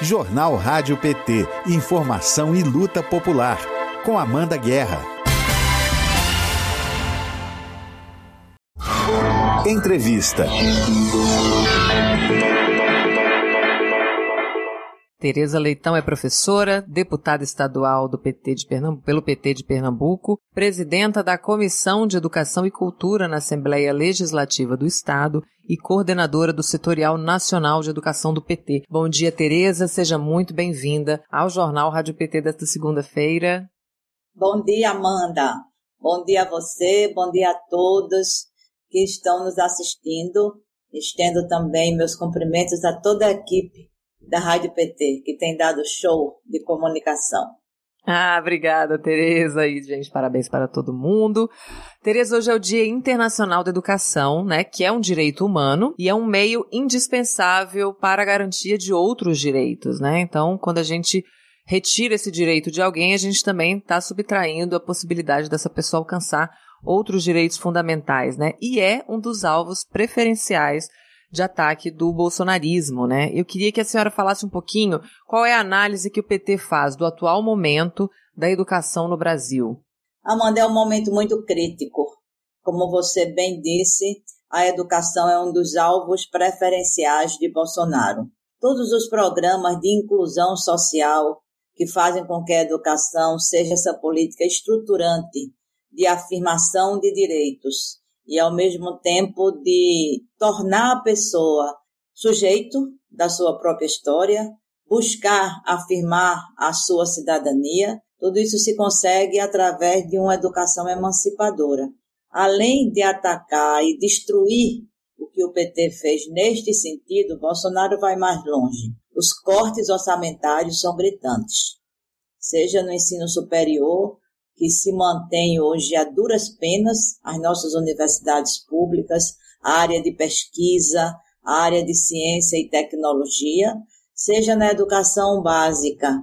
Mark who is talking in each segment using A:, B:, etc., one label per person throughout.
A: Jornal Rádio PT. Informação e luta popular. Com Amanda Guerra. Entrevista.
B: Tereza Leitão é professora, deputada estadual do PT de Pernambuco, pelo PT de Pernambuco, presidenta da Comissão de Educação e Cultura na Assembleia Legislativa do Estado e coordenadora do Setorial Nacional de Educação do PT. Bom dia, Tereza, seja muito bem-vinda ao Jornal Rádio PT desta segunda-feira.
C: Bom dia, Amanda. Bom dia a você, bom dia a todos que estão nos assistindo. Estendo também meus cumprimentos a toda a equipe da Rádio PT, que tem dado show de comunicação.
B: Ah, obrigada, Tereza. E, gente, parabéns para todo mundo. Tereza, hoje é o Dia Internacional da Educação, né? Que é um direito humano e é um meio indispensável para a garantia de outros direitos, né? Então, quando a gente retira esse direito de alguém, a gente também está subtraindo a possibilidade dessa pessoa alcançar outros direitos fundamentais, né? E é um dos alvos preferenciais de ataque do bolsonarismo, né? Eu queria que a senhora falasse um pouquinho qual é a análise que o PT faz do atual momento da educação no Brasil.
C: Amanda, é um momento muito crítico. Como você bem disse, a educação é um dos alvos preferenciais de Bolsonaro. Todos os programas de inclusão social que fazem com que a educação seja essa política estruturante de afirmação de direitos e, ao mesmo tempo, de tornar a pessoa sujeito da sua própria história, buscar afirmar a sua cidadania. Tudo isso se consegue através de uma educação emancipadora. Além de atacar e destruir o que o PT fez neste sentido, Bolsonaro vai mais longe. Os cortes orçamentários são gritantes, seja no ensino superior, que se mantém hoje a duras penas as nossas universidades públicas, a área de pesquisa, a área de ciência e tecnologia, seja na educação básica.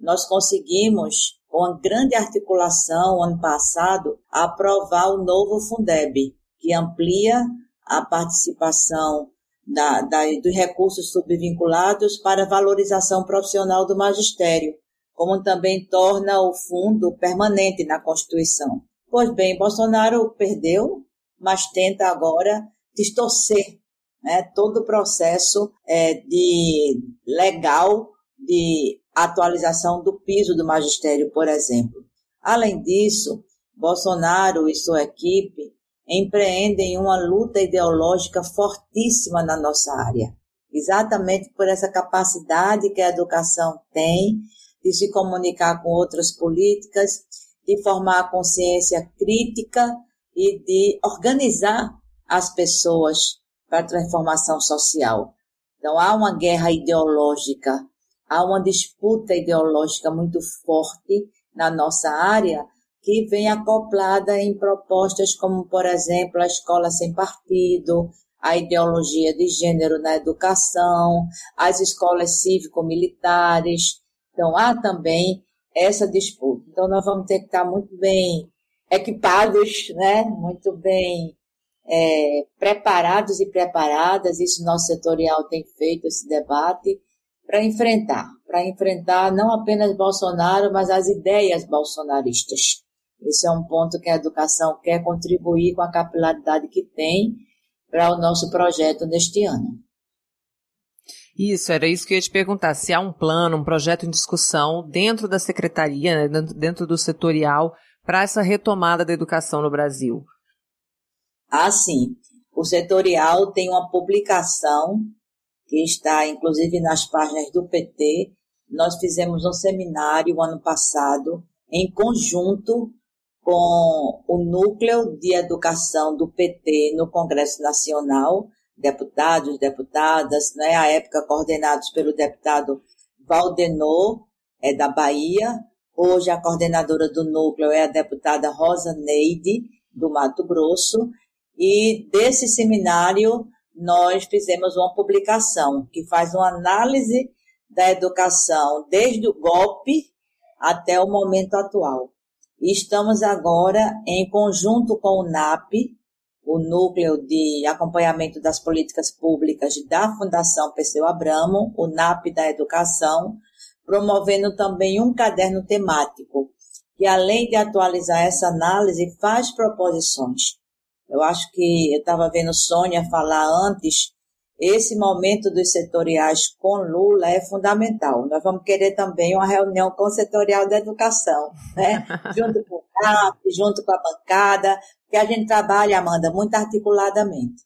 C: Nós conseguimos, com a grande articulação, ano passado, aprovar o novo Fundeb, que amplia a participação da, da, dos recursos subvinculados para valorização profissional do magistério como também torna o fundo permanente na Constituição. Pois bem, Bolsonaro perdeu, mas tenta agora distorcer né, todo o processo é, de legal de atualização do piso do magistério, por exemplo. Além disso, Bolsonaro e sua equipe empreendem uma luta ideológica fortíssima na nossa área, exatamente por essa capacidade que a educação tem de se comunicar com outras políticas, de formar consciência crítica e de organizar as pessoas para a transformação social. Então, há uma guerra ideológica, há uma disputa ideológica muito forte na nossa área que vem acoplada em propostas como, por exemplo, a escola sem partido, a ideologia de gênero na educação, as escolas cívico-militares, então, há também essa disputa. Então, nós vamos ter que estar muito bem equipados, né? muito bem é, preparados e preparadas. Isso nosso setorial tem feito esse debate para enfrentar, para enfrentar não apenas Bolsonaro, mas as ideias bolsonaristas. Esse é um ponto que a educação quer contribuir com a capilaridade que tem para o nosso projeto neste ano.
B: Isso, era isso que eu ia te perguntar. Se há um plano, um projeto em discussão dentro da secretaria, né, dentro do setorial, para essa retomada da educação no Brasil.
C: Ah, sim. O setorial tem uma publicação que está, inclusive, nas páginas do PT. Nós fizemos um seminário ano passado, em conjunto com o Núcleo de Educação do PT no Congresso Nacional, deputados, deputadas, né, à época coordenados pelo deputado Valdenor, é da Bahia, hoje a coordenadora do núcleo é a deputada Rosa Neide, do Mato Grosso, e desse seminário nós fizemos uma publicação que faz uma análise da educação desde o golpe até o momento atual. Estamos agora em conjunto com o NAP, o núcleo de acompanhamento das políticas públicas da Fundação Perseu Abramo, o NAP da Educação, promovendo também um caderno temático, que além de atualizar essa análise, faz proposições. Eu acho que eu estava vendo Sônia falar antes esse momento dos setoriais com Lula é fundamental. Nós vamos querer também uma reunião com o setorial da educação, né? junto com o CAP, junto com a bancada, que a gente trabalha, Amanda, muito articuladamente.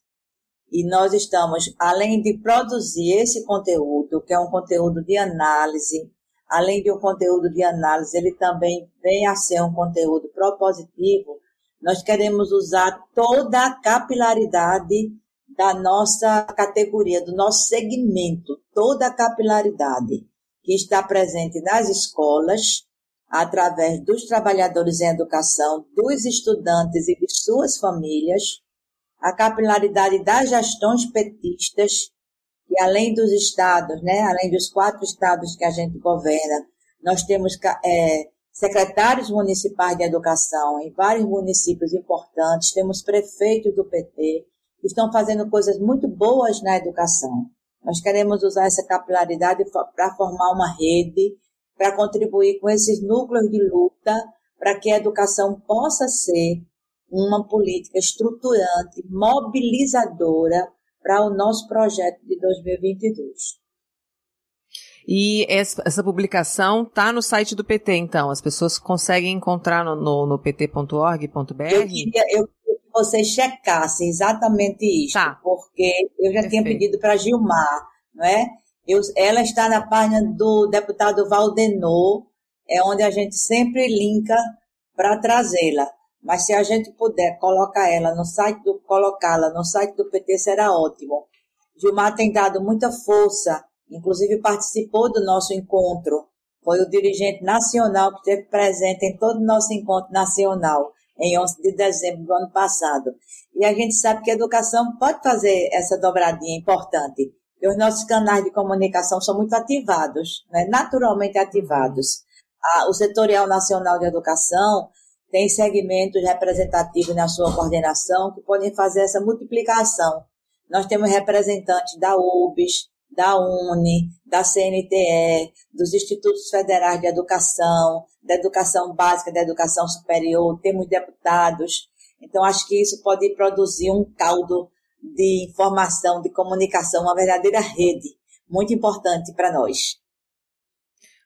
C: E nós estamos, além de produzir esse conteúdo, que é um conteúdo de análise, além de um conteúdo de análise, ele também vem a ser um conteúdo propositivo, nós queremos usar toda a capilaridade da nossa categoria, do nosso segmento, toda a capilaridade que está presente nas escolas, através dos trabalhadores em educação, dos estudantes e de suas famílias, a capilaridade das gestões petistas, que além dos estados, né, além dos quatro estados que a gente governa, nós temos é, secretários municipais de educação em vários municípios importantes, temos prefeitos do PT, estão fazendo coisas muito boas na educação. Nós queremos usar essa capilaridade para formar uma rede, para contribuir com esses núcleos de luta, para que a educação possa ser uma política estruturante, mobilizadora para o nosso projeto de 2022.
B: E essa, publicação está no site do PT, então. As pessoas conseguem encontrar no, no, no pt.org.br?
C: Eu eu vocês checassem exatamente isso, tá. porque eu já Perfeito. tinha pedido para Gilmar, não é? Eu, ela está na página do deputado Valdenor, é onde a gente sempre linka para trazê-la. Mas se a gente puder colocar ela no site do colocá-la no site do PT será ótimo. Gilmar tem dado muita força, inclusive participou do nosso encontro. Foi o dirigente nacional que esteve presente em todo o nosso encontro nacional em 11 de dezembro do ano passado. E a gente sabe que a educação pode fazer essa dobradinha importante. E os nossos canais de comunicação são muito ativados, né? naturalmente ativados. o Setorial Nacional de Educação tem segmentos representativos na sua coordenação que podem fazer essa multiplicação. Nós temos representantes da UBS, da UNE, da CNTE, dos Institutos Federais de Educação, da Educação Básica, da Educação Superior, temos deputados. Então, acho que isso pode produzir um caldo de informação, de comunicação, uma verdadeira rede, muito importante para nós.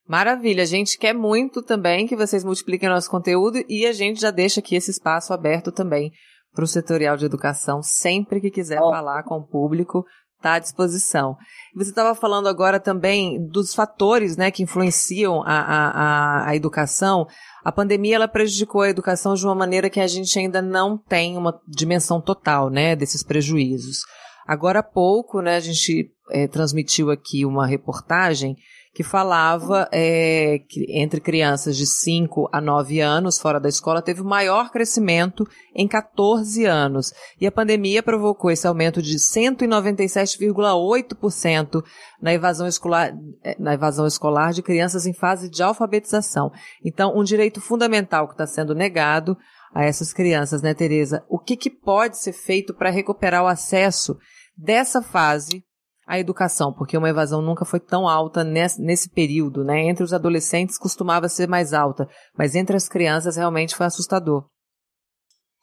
B: Maravilha, a gente quer muito também que vocês multipliquem nosso conteúdo e a gente já deixa aqui esse espaço aberto também para o setorial de educação, sempre que quiser oh. falar com o público, está à disposição. Você estava falando agora também dos fatores né, que influenciam a, a, a, educação. A pandemia ela prejudicou a educação de uma maneira que a gente ainda não tem uma dimensão total né, desses prejuízos. Agora há pouco, né, a gente é, transmitiu aqui uma reportagem que falava é, que entre crianças de 5 a 9 anos fora da escola teve o maior crescimento em 14 anos. E a pandemia provocou esse aumento de 197,8% na evasão escolar, é, na evasão escolar de crianças em fase de alfabetização. Então, um direito fundamental que está sendo negado a essas crianças, né, Tereza? O que, que pode ser feito para recuperar o acesso dessa fase a educação, porque uma evasão nunca foi tão alta nesse, nesse período, né? Entre os adolescentes costumava ser mais alta, mas entre as crianças realmente foi assustador.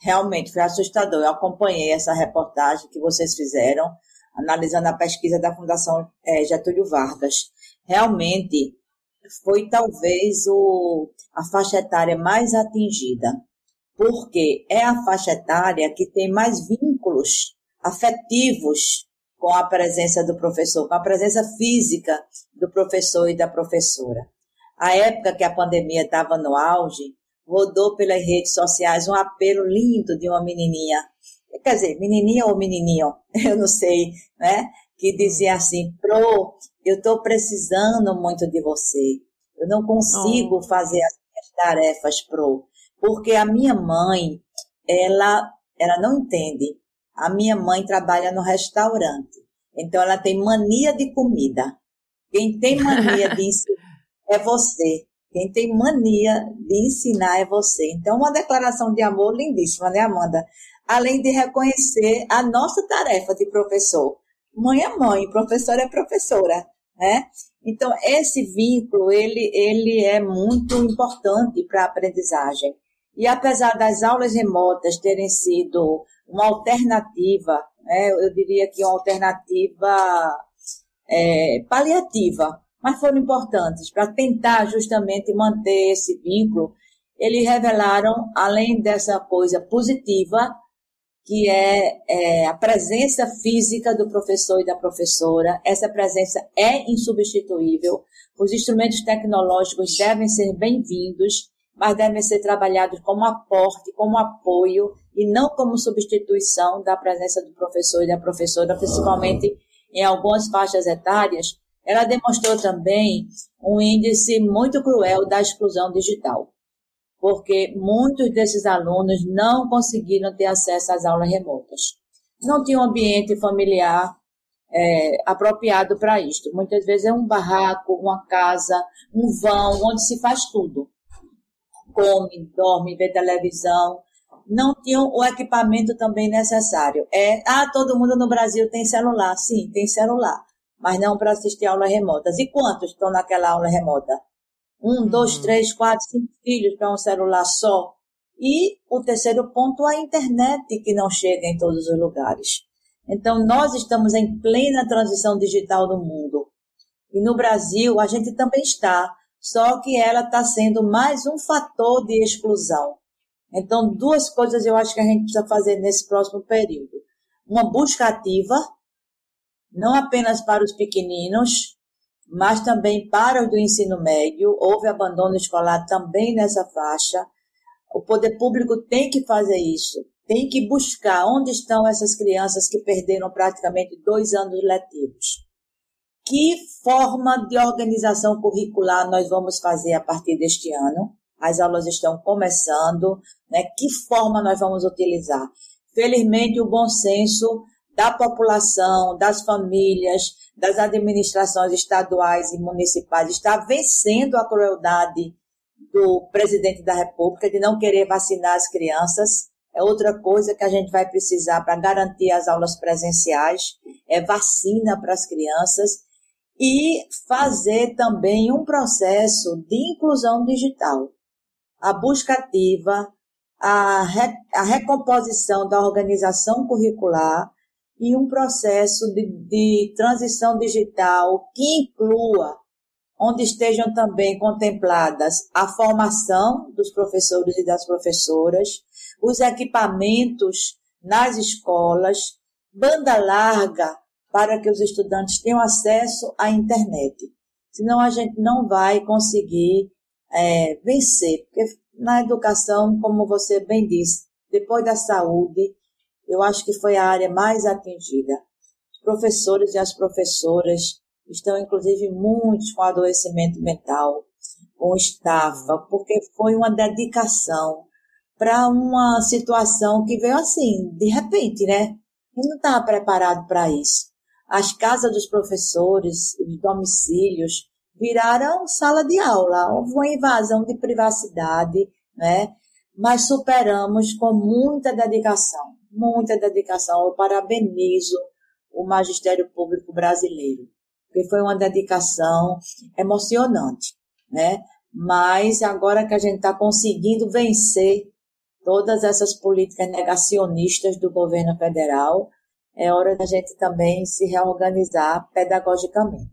C: Realmente foi assustador. Eu acompanhei essa reportagem que vocês fizeram, analisando a pesquisa da Fundação é, Getúlio Vargas. Realmente foi talvez o, a faixa etária mais atingida, porque é a faixa etária que tem mais vínculos afetivos com a presença do professor, com a presença física do professor e da professora. A época que a pandemia estava no auge, rodou pelas redes sociais um apelo lindo de uma menininha, quer dizer, menininha ou menininho, eu não sei, né? Que dizia assim, Pro, eu estou precisando muito de você. Eu não consigo oh. fazer as minhas tarefas, Pro, porque a minha mãe, ela, ela não entende a minha mãe trabalha no restaurante, então ela tem mania de comida. Quem tem mania de ensinar é você. Quem tem mania de ensinar é você. Então, uma declaração de amor lindíssima, né, Amanda? além de reconhecer a nossa tarefa de professor. Mãe é mãe, professor é professora, né? Então, esse vínculo, ele, ele é muito importante para a aprendizagem. E apesar das aulas remotas terem sido uma alternativa, né, eu diria que uma alternativa é, paliativa, mas foram importantes para tentar justamente manter esse vínculo. Eles revelaram, além dessa coisa positiva, que é, é, a presença física do professor e da professora. Essa presença é insubstituível. Os instrumentos tecnológicos devem ser bem-vindos, mas devem ser trabalhados como aporte, como apoio e não como substituição da presença do professor e da professora, principalmente em algumas faixas etárias. Ela demonstrou também um índice muito cruel da exclusão digital porque muitos desses alunos não conseguiram ter acesso às aulas remotas. Não tinham um ambiente familiar é, apropriado para isto. Muitas vezes é um barraco, uma casa, um vão, onde se faz tudo. Come, dorme, vê televisão. Não tinham o equipamento também necessário. É, ah, todo mundo no Brasil tem celular. Sim, tem celular, mas não para assistir aulas remotas. E quantos estão naquela aula remota? Um, dois, uhum. três, quatro, cinco filhos para um celular só. E o terceiro ponto, a internet que não chega em todos os lugares. Então, nós estamos em plena transição digital no mundo. E no Brasil, a gente também está, só que ela está sendo mais um fator de exclusão. Então, duas coisas eu acho que a gente precisa fazer nesse próximo período. Uma busca ativa, não apenas para os pequeninos, mas também para os do ensino médio, houve abandono escolar também nessa faixa. O poder público tem que fazer isso, tem que buscar onde estão essas crianças que perderam praticamente dois anos letivos. Que forma de organização curricular nós vamos fazer a partir deste ano? As aulas estão começando, né? Que forma nós vamos utilizar? Felizmente, o bom senso da população, das famílias, das administrações estaduais e municipais está vencendo a crueldade do presidente da República de não querer vacinar as crianças. É outra coisa que a gente vai precisar para garantir as aulas presenciais, é vacina para as crianças e fazer também um processo de inclusão digital. A busca ativa, a, re, a recomposição da organização curricular, e um processo de, de transição digital que inclua, onde estejam também contempladas a formação dos professores e das professoras, os equipamentos nas escolas, banda larga para que os estudantes tenham acesso à internet. Senão a gente não vai conseguir é, vencer, porque na educação, como você bem disse, depois da saúde, eu acho que foi a área mais atingida. Os professores e as professoras estão, inclusive, muitos com adoecimento mental, com estafa, porque foi uma dedicação para uma situação que veio assim, de repente, né? E não estava preparado para isso. As casas dos professores, os domicílios, viraram sala de aula. Houve uma invasão de privacidade, né? Mas superamos com muita dedicação muita dedicação. Eu parabenizo o magistério público brasileiro, porque foi uma dedicação emocionante, né? Mas agora que a gente está conseguindo vencer todas essas políticas negacionistas do governo federal, é hora da gente também se reorganizar pedagogicamente.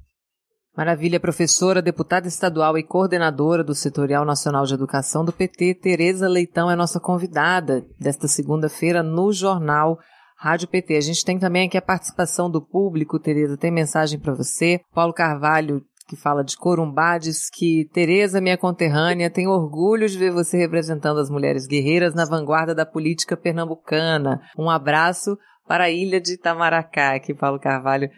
B: Maravilha, professora, deputada estadual e coordenadora do Setorial Nacional de Educação do PT, Tereza Leitão é nossa convidada desta segunda-feira no jornal Rádio PT. A gente tem também aqui a participação do público, Tereza, tem mensagem para você. Paulo Carvalho que fala de Corumbá, diz que Tereza, minha conterrânea, tem orgulho de ver você representando as mulheres guerreiras na vanguarda da política pernambucana. Um abraço para a ilha de Itamaracá, aqui Paulo Carvalho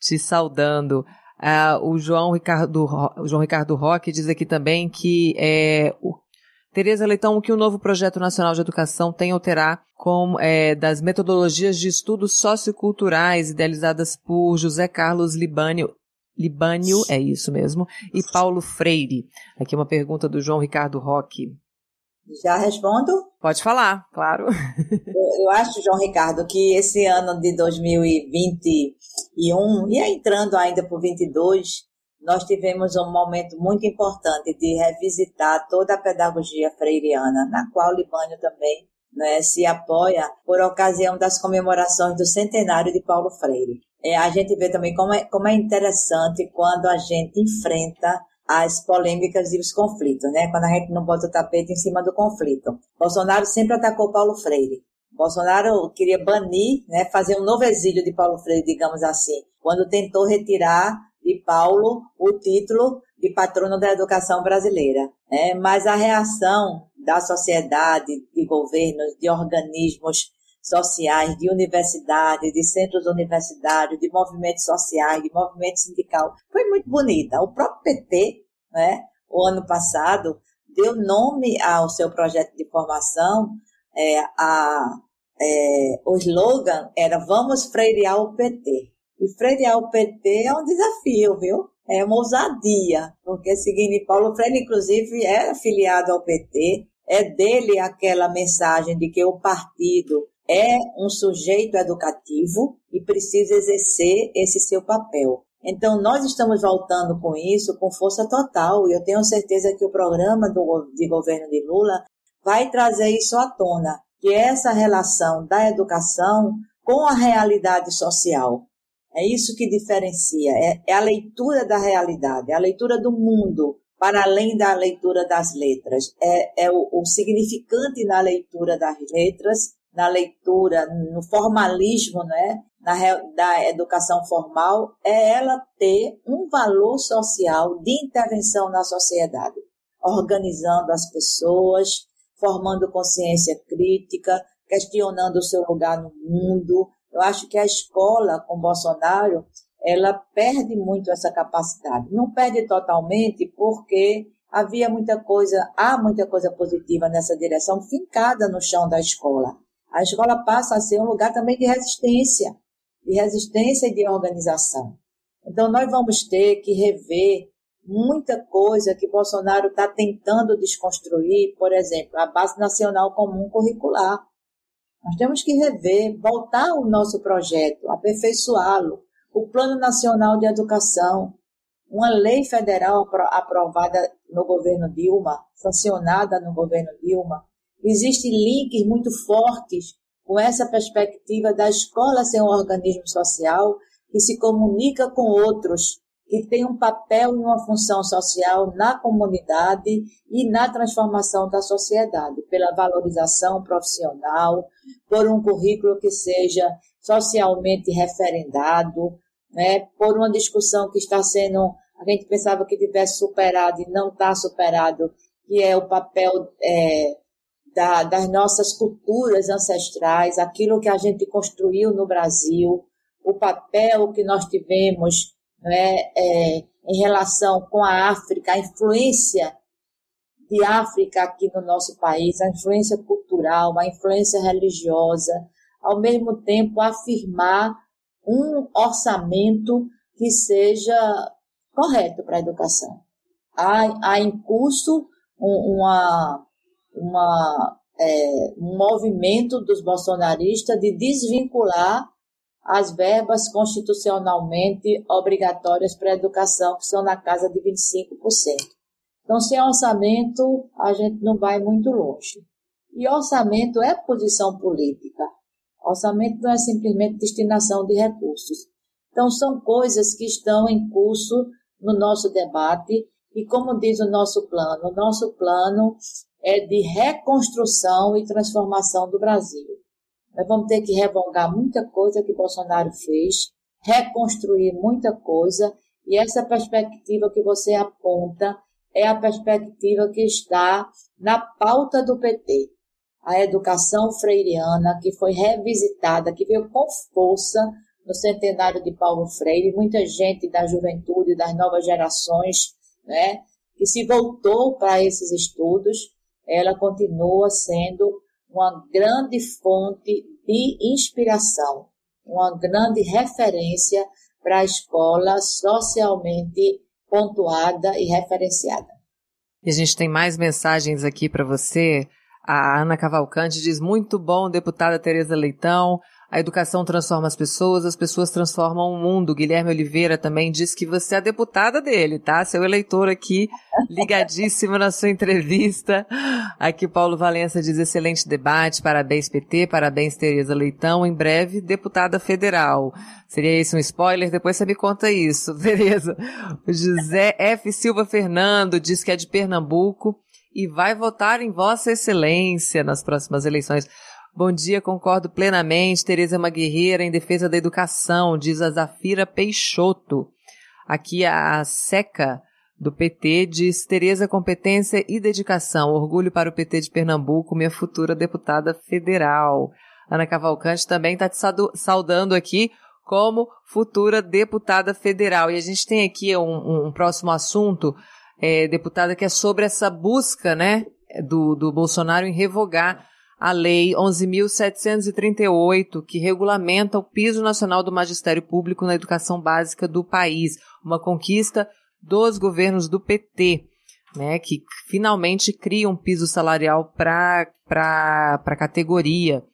B: te saudando. Uh, o João Ricardo, o João Ricardo Roque diz aqui também que é, o, Tereza Leitão, o que o novo Projeto Nacional de Educação tem alterar com, é, das metodologias de estudos socioculturais idealizadas por José Carlos Libânio, Libânio, é isso mesmo, e Paulo Freire. Aqui uma pergunta do João Ricardo Roque.
C: Já respondo?
B: Pode falar, claro.
C: eu, eu acho, João Ricardo, que esse ano de 2021, e entrando ainda por 22, nós tivemos um momento muito importante de revisitar toda a pedagogia freiriana, na qual o Libânio também né, se apoia por ocasião das comemorações do centenário de Paulo Freire. É, a gente vê também como é, como é interessante quando a gente enfrenta as polêmicas e os conflitos, né? Quando a gente não bota o tapete em cima do conflito. Bolsonaro sempre atacou Paulo Freire. Bolsonaro queria banir, né, fazer um novo exílio de Paulo Freire, digamos assim, quando tentou retirar de Paulo o título de patrono da educação brasileira. Né? Mas a reação da sociedade, de governos, de organismos sociais, de universidades, de centros universitários, de movimentos sociais, de movimento sindical, foi muito bonita. O próprio PT, né, o ano passado, deu nome ao seu projeto de formação, é, a, é, o slogan era Vamos freirear o PT. E freirear o PT é um desafio, viu? É uma ousadia, porque seguindo Paulo Freire, inclusive, é afiliado ao PT, é dele aquela mensagem de que o partido é um sujeito educativo e precisa exercer esse seu papel. Então, nós estamos voltando com isso com força total e eu tenho certeza que o programa do, de governo de Lula vai trazer isso à tona, que é essa relação da educação com a realidade social. É isso que diferencia, é, é a leitura da realidade, é a leitura do mundo, para além da leitura das letras. É, é o, o significante na leitura das letras, na leitura, no formalismo, né? Na, da educação formal, é ela ter um valor social de intervenção na sociedade, organizando as pessoas, formando consciência crítica, questionando o seu lugar no mundo, eu acho que a escola com Bolsonaro, ela perde muito essa capacidade. Não perde totalmente porque havia muita coisa, há muita coisa positiva nessa direção fincada no chão da escola. A escola passa a ser um lugar também de resistência, de resistência e de organização. Então nós vamos ter que rever muita coisa que Bolsonaro está tentando desconstruir, por exemplo, a base nacional comum curricular. Nós temos que rever, voltar o nosso projeto, aperfeiçoá-lo. O Plano Nacional de Educação, uma lei federal aprovada no governo Dilma, sancionada no governo Dilma. Existem links muito fortes com essa perspectiva da escola ser um organismo social que se comunica com outros, que tem um papel e uma função social na comunidade e na transformação da sociedade, pela valorização profissional, por um currículo que seja socialmente referendado, né, por uma discussão que está sendo, a gente pensava que tivesse superado e não está superado, que é o papel é, da, das nossas culturas ancestrais, aquilo que a gente construiu no Brasil, o papel que nós tivemos né, é, em relação com a África, a influência de África aqui no nosso país, a influência cultural, a influência religiosa, ao mesmo tempo afirmar um orçamento que seja correto para a educação. Há, há em curso uma, uma, é, um movimento dos bolsonaristas de desvincular as verbas constitucionalmente obrigatórias para a educação, que são na casa de 25%. Então, sem orçamento, a gente não vai muito longe. E orçamento é posição política. Orçamento não é simplesmente destinação de recursos. Então, são coisas que estão em curso no nosso debate. E como diz o nosso plano, o nosso plano é de reconstrução e transformação do Brasil. Nós vamos ter que revogar muita coisa que Bolsonaro fez, reconstruir muita coisa, e essa perspectiva que você aponta é a perspectiva que está na pauta do PT. A educação freiriana, que foi revisitada, que veio com força no centenário de Paulo Freire, muita gente da juventude, das novas gerações, né, que se voltou para esses estudos, ela continua sendo uma grande fonte de inspiração, uma grande referência para a escola socialmente pontuada e referenciada.
B: E a gente tem mais mensagens aqui para você. A Ana Cavalcante diz: muito bom, deputada Tereza Leitão. A educação transforma as pessoas, as pessoas transformam o mundo. Guilherme Oliveira também diz que você é a deputada dele, tá? Seu eleitor aqui, ligadíssimo na sua entrevista. Aqui Paulo Valença diz excelente debate, parabéns PT, parabéns Tereza Leitão, em breve deputada federal. Seria isso um spoiler? Depois você me conta isso, Tereza. O José F. Silva Fernando diz que é de Pernambuco e vai votar em Vossa Excelência nas próximas eleições. Bom dia, concordo plenamente. Tereza é uma guerreira em defesa da educação, diz a Zafira Peixoto. Aqui a Seca do PT diz Tereza competência e dedicação, orgulho para o PT de Pernambuco, minha futura deputada federal. Ana Cavalcante também está te saudando aqui como futura deputada federal. E a gente tem aqui um, um próximo assunto, é, deputada, que é sobre essa busca, né, do, do Bolsonaro em revogar a Lei 11.738, que regulamenta o piso nacional do magistério público na educação básica do país, uma conquista dos governos do PT, né, que finalmente cria um piso salarial para a categoria.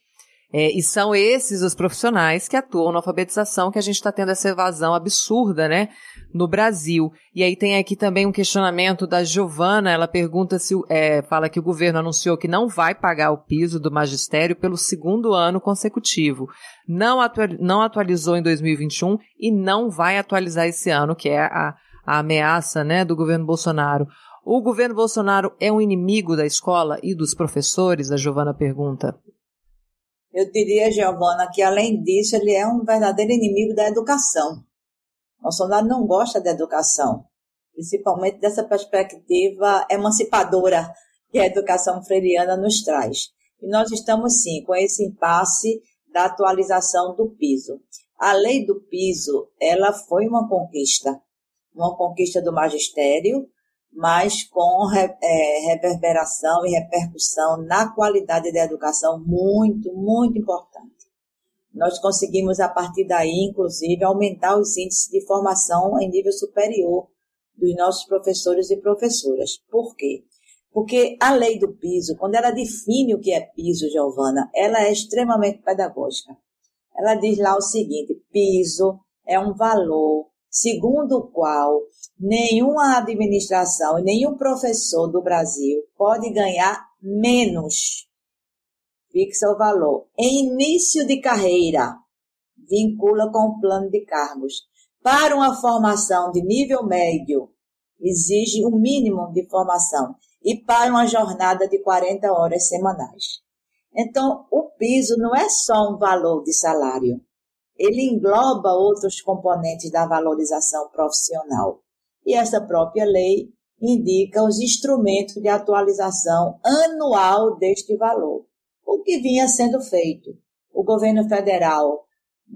B: É, e são esses os profissionais que atuam na alfabetização que a gente está tendo essa evasão absurda, né, no Brasil. E aí tem aqui também um questionamento da Giovana, ela pergunta se, é, fala que o governo anunciou que não vai pagar o piso do magistério pelo segundo ano consecutivo. Não, atual, não atualizou em 2021 e não vai atualizar esse ano, que é a, a ameaça, né, do governo Bolsonaro. O governo Bolsonaro é um inimigo da escola e dos professores? A Giovana pergunta.
C: Eu diria, Giovana, que além disso, ele é um verdadeiro inimigo da educação. Bolsonaro não gosta da educação, principalmente dessa perspectiva emancipadora que a educação freiriana nos traz. E nós estamos, sim, com esse impasse da atualização do piso. A lei do piso, ela foi uma conquista, uma conquista do magistério, mas com é, reverberação e repercussão na qualidade da educação muito, muito importante. Nós conseguimos, a partir daí, inclusive, aumentar os índices de formação em nível superior dos nossos professores e professoras. Por quê? Porque a lei do piso, quando ela define o que é piso, Giovana, ela é extremamente pedagógica. Ela diz lá o seguinte: piso é um valor segundo o qual nenhuma administração e nenhum professor do Brasil pode ganhar menos. Fixa o valor. Em início de carreira, vincula com o plano de cargos. Para uma formação de nível médio, exige o um mínimo de formação. E para uma jornada de 40 horas semanais. Então, o piso não é só um valor de salário ele engloba outros componentes da valorização profissional. E essa própria lei indica os instrumentos de atualização anual deste valor, o que vinha sendo feito. O governo federal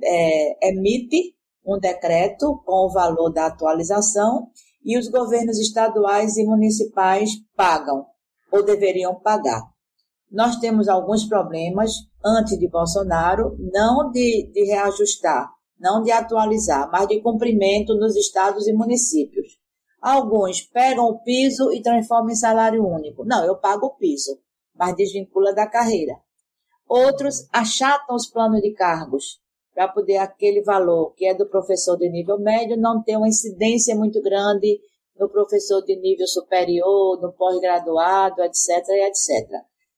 C: é, emite um decreto com o valor da atualização e os governos estaduais e municipais pagam ou deveriam pagar. Nós temos alguns problemas antes de Bolsonaro, não de, de reajustar, não de atualizar, mas de cumprimento nos estados e municípios. Alguns pegam o piso e transformam em salário único. Não, eu pago o piso, mas desvincula da carreira. Outros achatam os planos de cargos para poder aquele valor que é do professor de nível médio não ter uma incidência muito grande no professor de nível superior, no pós-graduado, etc, etc.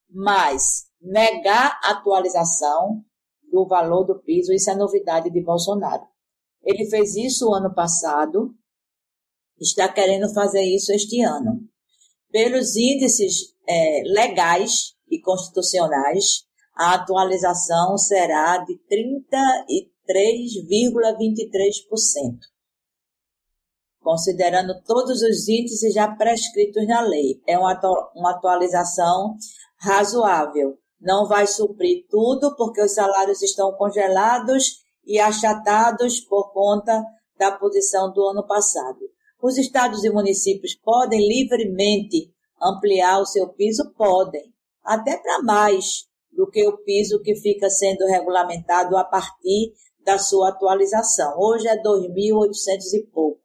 C: Mas negar a atualização do valor do piso, isso é novidade de Bolsonaro. Ele fez isso ano passado, está querendo fazer isso este ano. Pelos índices é, legais e constitucionais, a atualização será de 33,23%, considerando todos os índices já prescritos na lei. É uma, uma atualização razoável não vai suprir tudo, porque os salários estão congelados e achatados por conta da posição do ano passado. Os estados e municípios podem livremente ampliar o seu piso? Podem, até para mais do que o piso que fica sendo regulamentado a partir da sua atualização. Hoje é 2.800 e pouco.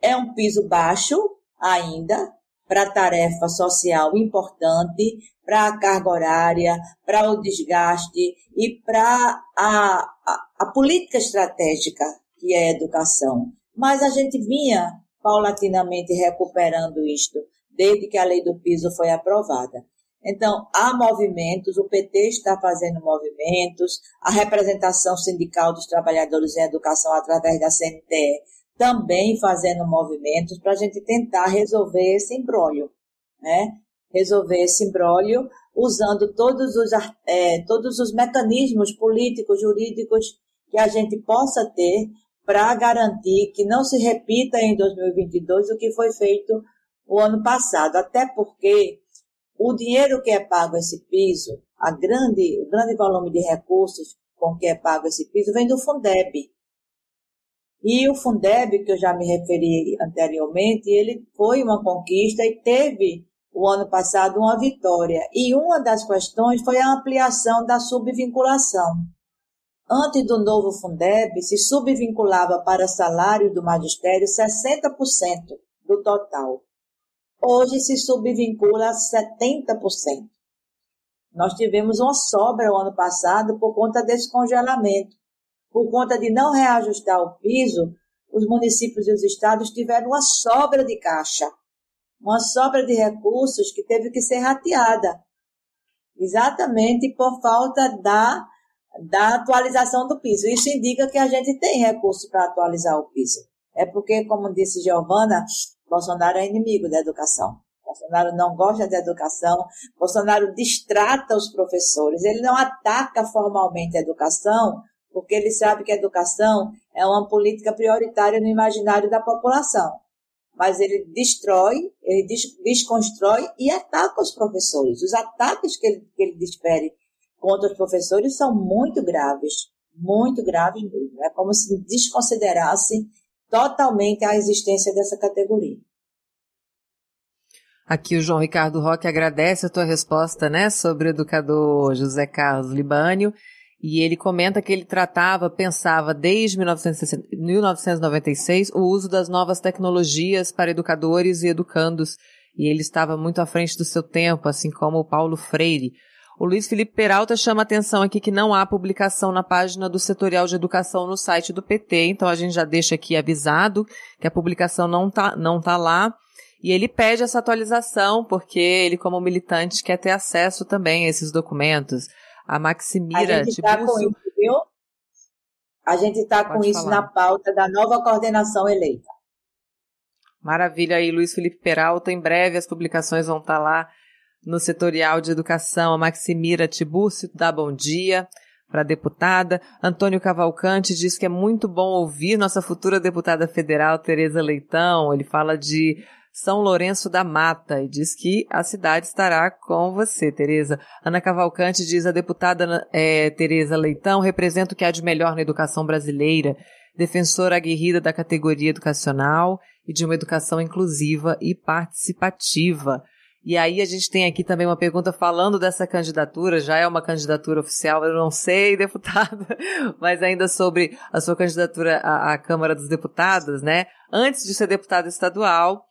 C: É um piso baixo ainda para tarefa social importante, para a carga horária, para o desgaste e para a, a, a política estratégica que é a educação. Mas a gente vinha paulatinamente recuperando isto desde que a lei do piso foi aprovada. Então, há movimentos, o PT está fazendo movimentos, a representação sindical dos trabalhadores em educação através da CNTE também fazendo movimentos para a gente tentar resolver esse embrólio, né? Resolver esse embrólio usando todos os, é, todos os mecanismos políticos, jurídicos que a gente possa ter para garantir que não se repita em 2022 o que foi feito o ano passado, até porque o dinheiro que é pago esse piso, a grande, o grande volume de recursos com que é pago esse piso vem do Fundeb. E o Fundeb, que eu já me referi anteriormente, ele foi uma conquista e teve o ano passado uma vitória. E uma das questões foi a ampliação da subvinculação. Antes do novo Fundeb, se subvinculava para salário do magistério 60% do total. Hoje se subvincula 70%. Nós tivemos uma sobra o ano passado por conta desse congelamento. Por conta de não reajustar o piso, os municípios e os estados tiveram uma sobra de caixa, uma sobra de recursos que teve que ser rateada. Exatamente por falta da, da atualização do piso. Isso indica que a gente tem recursos para atualizar o piso. É porque, como disse Giovana, Bolsonaro é inimigo da educação. Bolsonaro não gosta da educação. Bolsonaro distrata os professores. Ele não ataca formalmente a educação, porque ele sabe que a educação é uma política prioritária no imaginário da população. Mas ele destrói, ele desconstrói e ataca os professores. Os ataques que ele, que ele desfere contra os professores são muito graves, muito graves mesmo. É como se desconsiderasse totalmente a existência dessa categoria.
B: Aqui o João Ricardo Roque agradece a tua resposta, né, sobre o educador José Carlos Libânio, e ele comenta que ele tratava, pensava desde 1996 o uso das novas tecnologias para educadores e educandos, e ele estava muito à frente do seu tempo, assim como o Paulo Freire. O Luiz Felipe Peralta chama atenção aqui que não há publicação na página do setorial de educação no site do PT, então a gente já deixa aqui avisado que a publicação não tá, não tá lá. E ele pede essa atualização porque ele, como militante, quer ter acesso também a esses documentos. A Maximira
C: a gente tá com isso, viu? A gente está com isso falar. na pauta da nova coordenação eleita.
B: Maravilha aí, Luiz Felipe Peralta. Em breve as publicações vão estar tá lá no setorial de educação. A Maximira Tibúrcio dá bom dia para a deputada. Antônio Cavalcante diz que é muito bom ouvir nossa futura deputada federal, Tereza Leitão. Ele fala de são Lourenço da Mata e diz que a cidade estará com você, Tereza. Ana Cavalcante diz a deputada é, Tereza Leitão representa o que há de melhor na educação brasileira, defensora aguerrida da categoria educacional e de uma educação inclusiva e participativa. E aí a gente tem aqui também uma pergunta falando dessa candidatura, já é uma candidatura oficial, eu não sei, deputada, mas ainda sobre a sua candidatura à, à Câmara dos Deputados, né? Antes de ser deputada estadual,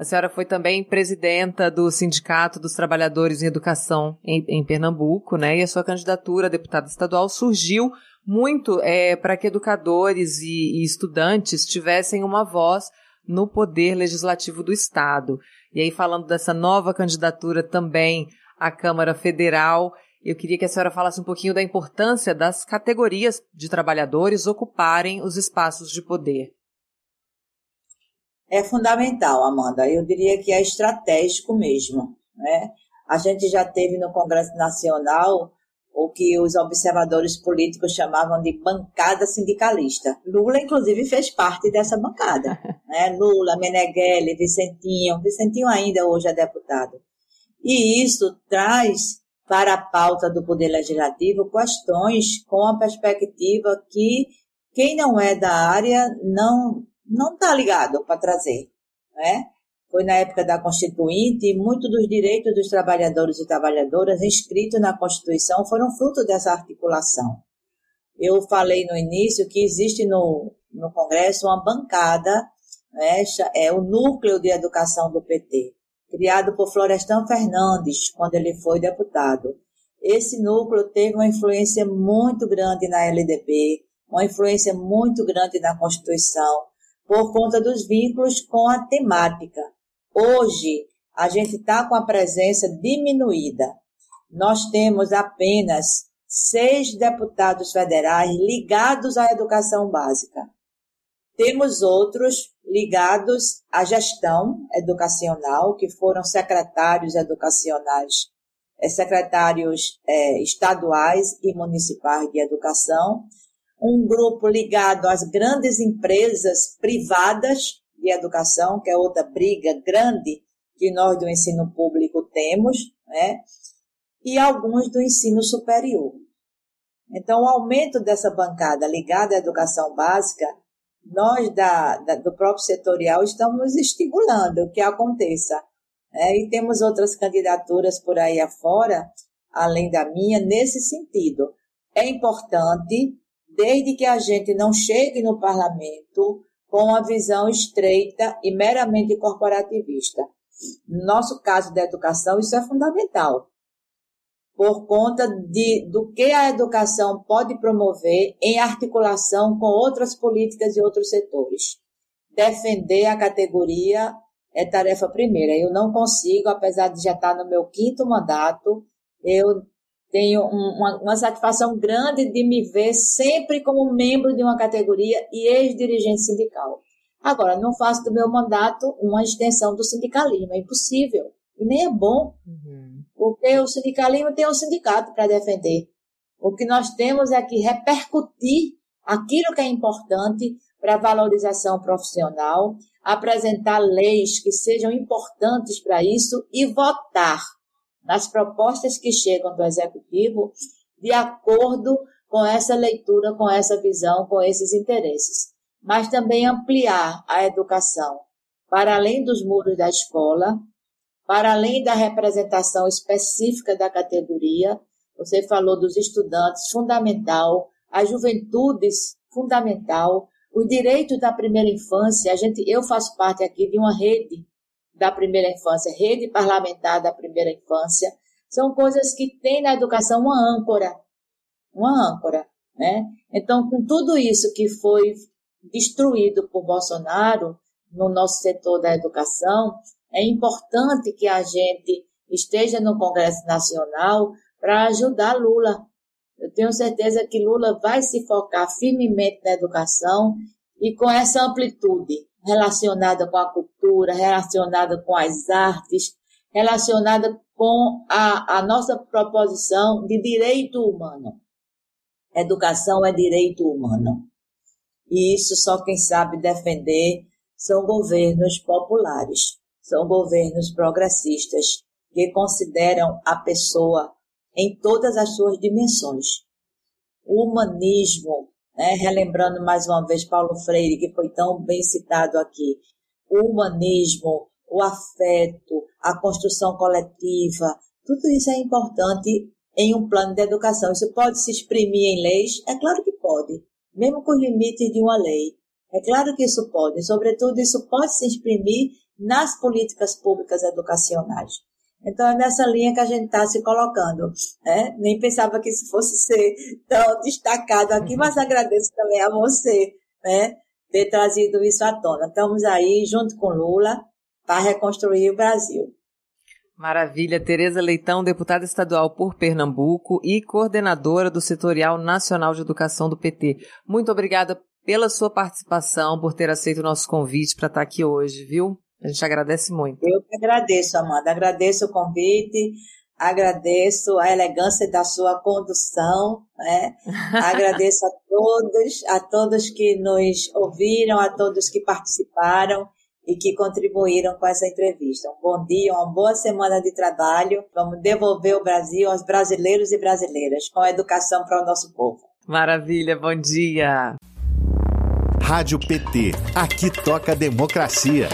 B: a senhora foi também presidenta do Sindicato dos Trabalhadores em Educação em, em Pernambuco, né? E a sua candidatura a deputada estadual surgiu muito é, para que educadores e, e estudantes tivessem uma voz no poder legislativo do Estado. E aí, falando dessa nova candidatura também à Câmara Federal, eu queria que a senhora falasse um pouquinho da importância das categorias de trabalhadores ocuparem os espaços de poder
C: é fundamental, Amanda. Eu diria que é estratégico mesmo. Né? A gente já teve no Congresso Nacional o que os observadores políticos chamavam de bancada sindicalista. Lula, inclusive, fez parte dessa bancada. Né? Lula, Meneghelli, Vicentinho. Vicentinho ainda hoje é deputado. E isso traz para a pauta do Poder Legislativo questões com a perspectiva que quem não é da área não não está ligado para trazer. Né? Foi na época da Constituinte e muitos dos direitos dos trabalhadores e trabalhadoras inscritos na Constituição foram fruto dessa articulação. Eu falei no início que existe no, no Congresso uma bancada, né, é o núcleo de educação do PT, criado por Florestan Fernandes, quando ele foi deputado. Esse núcleo teve uma influência muito grande na LDB, uma influência muito grande na Constituição, por conta dos vínculos com a temática. Hoje, a gente está com a presença diminuída. Nós temos apenas seis deputados federais ligados à educação básica. Temos outros ligados à gestão educacional, que foram secretários educacionais, é, secretários é, estaduais e municipais de educação, um grupo ligado às grandes empresas privadas de educação, que é outra briga grande que nós do ensino público temos, né? e alguns do ensino superior. Então, o aumento dessa bancada ligada à educação básica nós da, da, do próprio setorial estamos estimulando que aconteça. Né? E temos outras candidaturas por aí afora, além da minha, nesse sentido. É importante, desde que a gente não chegue no parlamento com uma visão estreita e meramente corporativista. No nosso caso da educação, isso é fundamental por conta de, do que a educação pode promover em articulação com outras políticas e outros setores. Defender a categoria é tarefa primeira. Eu não consigo, apesar de já estar no meu quinto mandato, eu tenho uma, uma satisfação grande de me ver sempre como membro de uma categoria e ex-dirigente sindical. Agora, não faço do meu mandato uma extensão do sindicalismo, é impossível. E nem é bom. Uhum. Porque o sindicalismo tem um sindicato para defender. O que nós temos é que repercutir aquilo que é importante para a valorização profissional, apresentar leis que sejam importantes para isso e votar nas propostas que chegam do executivo de acordo com essa leitura, com essa visão, com esses interesses. Mas também ampliar a educação para além dos muros da escola, para além da representação específica da categoria, você falou dos estudantes, fundamental, as juventudes, fundamental, os direitos da primeira infância. A gente, eu faço parte aqui de uma rede da primeira infância, rede parlamentar da primeira infância. São coisas que têm na educação uma âncora, uma âncora, né? Então, com tudo isso que foi destruído por Bolsonaro no nosso setor da educação, é importante que a gente esteja no Congresso Nacional para ajudar Lula. Eu tenho certeza que Lula vai se focar firmemente na educação e com essa amplitude relacionada com a cultura, relacionada com as artes, relacionada com a, a nossa proposição de direito humano. Educação é direito humano. E isso só quem sabe defender são governos populares são governos progressistas que consideram a pessoa em todas as suas dimensões. O humanismo, né, relembrando mais uma vez Paulo Freire, que foi tão bem citado aqui, o humanismo, o afeto, a construção coletiva, tudo isso é importante em um plano de educação. Isso pode se exprimir em leis? É claro que pode, mesmo com os limites de uma lei. É claro que isso pode. Sobretudo, isso pode se exprimir nas políticas públicas educacionais. Então é nessa linha que a gente está se colocando. Né? Nem pensava que isso fosse ser tão destacado aqui, mas agradeço também a você né, ter trazido isso à tona. Estamos aí junto com Lula para reconstruir o Brasil.
B: Maravilha, Tereza Leitão, deputada estadual por Pernambuco e coordenadora do Setorial Nacional de Educação do PT. Muito obrigada pela sua participação, por ter aceito o nosso convite para estar aqui hoje, viu? A gente agradece muito.
C: Eu que agradeço, Amanda. Agradeço o convite, agradeço a elegância da sua condução, né? agradeço a todos, a todos que nos ouviram, a todos que participaram e que contribuíram com essa entrevista. Um bom dia, uma boa semana de trabalho. Vamos devolver o Brasil aos brasileiros e brasileiras com educação para o nosso povo.
B: Maravilha, bom dia.
A: Rádio PT. Aqui toca democracia.